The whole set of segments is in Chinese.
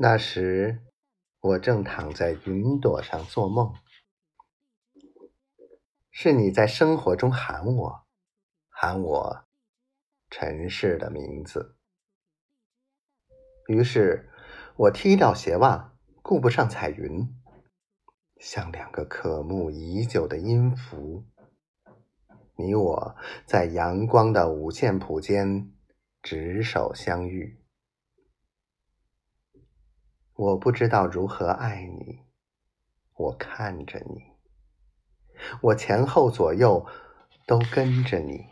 那时，我正躺在云朵上做梦，是你在生活中喊我，喊我尘世的名字。于是，我踢掉鞋袜，顾不上彩云，像两个渴慕已久的音符。你我在阳光的五线谱间执手相遇。我不知道如何爱你，我看着你，我前后左右都跟着你，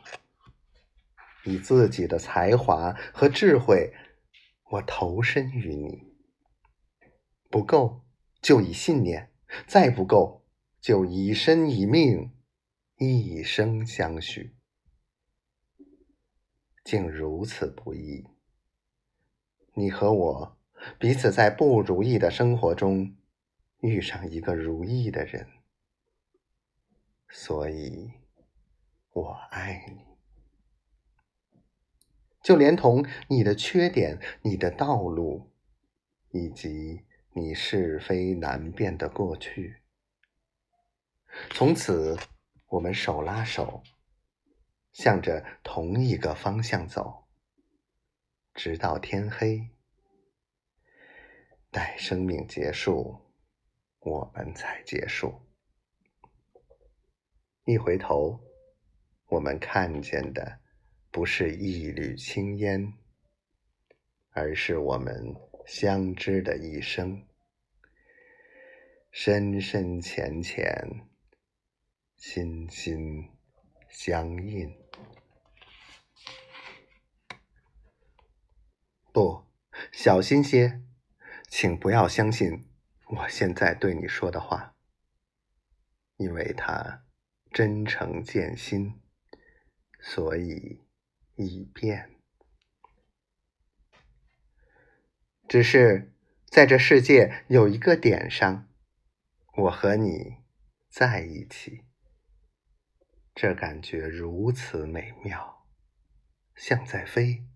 以自己的才华和智慧，我投身于你。不够就以信念，再不够就以身以命，一生相许。竟如此不易，你和我。彼此在不如意的生活中遇上一个如意的人，所以我爱你，就连同你的缺点、你的道路，以及你是非难辨的过去。从此，我们手拉手，向着同一个方向走，直到天黑。待生命结束，我们才结束。一回头，我们看见的不是一缕青烟，而是我们相知的一生，深深浅浅，心心相印。不，小心些。请不要相信我现在对你说的话，因为他真诚见心，所以已变。只是在这世界有一个点上，我和你在一起，这感觉如此美妙，像在飞。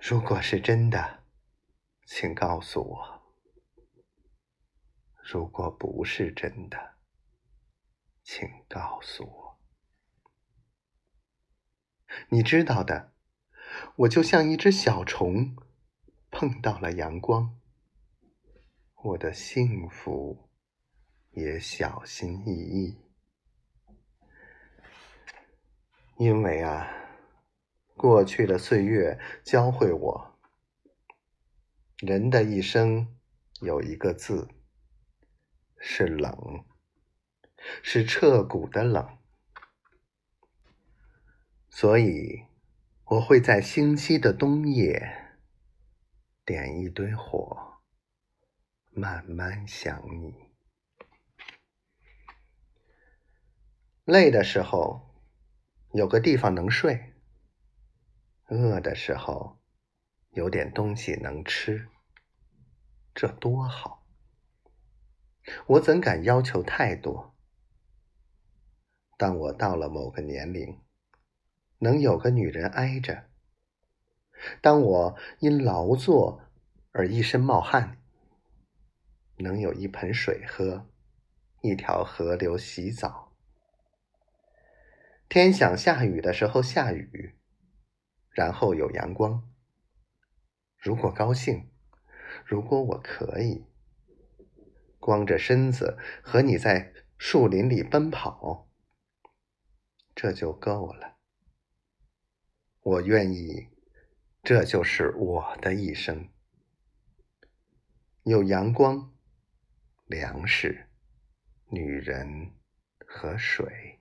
如果是真的。请告诉我，如果不是真的，请告诉我。你知道的，我就像一只小虫，碰到了阳光，我的幸福也小心翼翼，因为啊，过去的岁月教会我。人的一生有一个字，是冷，是彻骨的冷。所以，我会在星期的冬夜点一堆火，慢慢想你。累的时候，有个地方能睡；饿的时候。有点东西能吃，这多好！我怎敢要求太多？当我到了某个年龄，能有个女人挨着；当我因劳作而一身冒汗，能有一盆水喝，一条河流洗澡。天想下雨的时候下雨，然后有阳光。如果高兴，如果我可以光着身子和你在树林里奔跑，这就够了。我愿意，这就是我的一生。有阳光、粮食、女人和水，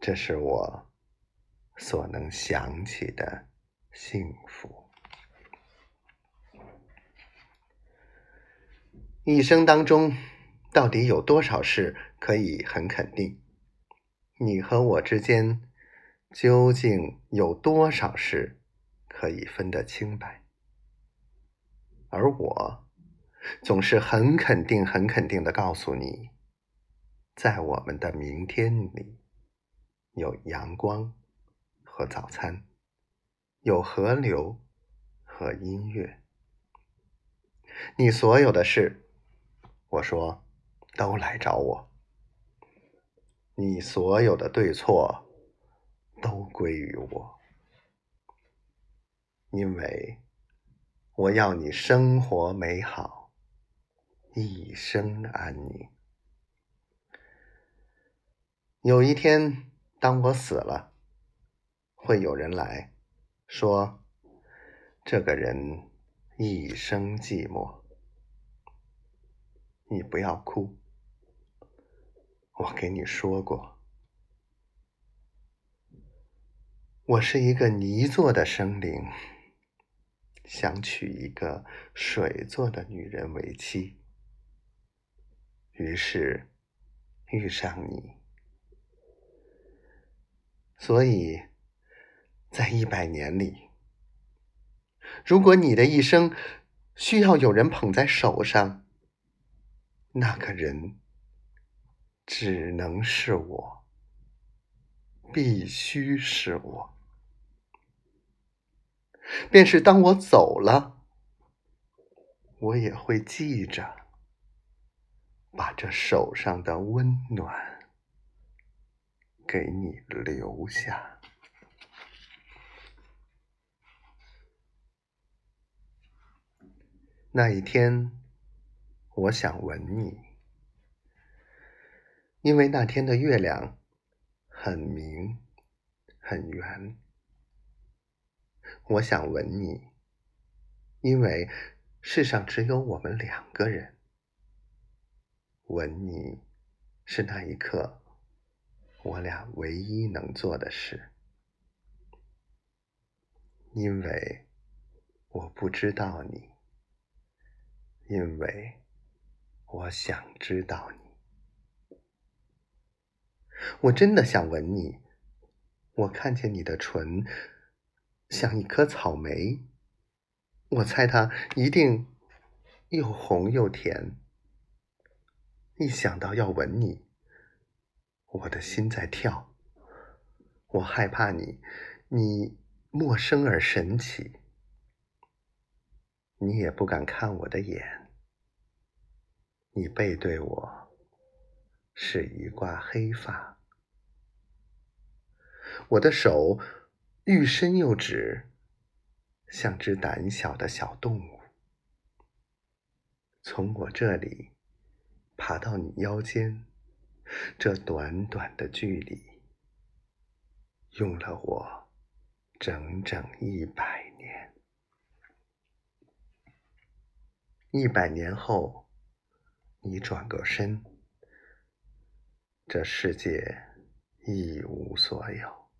这是我所能想起的。幸福，一生当中到底有多少事可以很肯定？你和我之间究竟有多少事可以分得清白？而我总是很肯定、很肯定的告诉你，在我们的明天里有阳光和早餐。有河流和音乐。你所有的事，我说，都来找我。你所有的对错，都归于我，因为我要你生活美好，一生安宁。有一天，当我死了，会有人来说，这个人一生寂寞。你不要哭，我给你说过，我是一个泥做的生灵，想娶一个水做的女人为妻，于是遇上你。所以，在一百年里，如果你的一生需要有人捧在手上，那个人只能是我，必须是我。便是当我走了，我也会记着，把这手上的温暖。给你留下。那一天，我想吻你，因为那天的月亮很明很圆。我想吻你，因为世上只有我们两个人。吻你是那一刻。我俩唯一能做的事，因为我不知道你，因为我想知道你。我真的想吻你，我看见你的唇像一颗草莓，我猜它一定又红又甜。一想到要吻你。我的心在跳，我害怕你，你陌生而神奇，你也不敢看我的眼，你背对我是一挂黑发，我的手欲伸又止，像只胆小的小动物，从我这里爬到你腰间。这短短的距离，用了我整整一百年。一百年后，你转个身，这世界一无所有，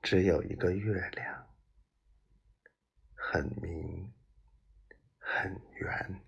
只有一个月亮，很明，很圆。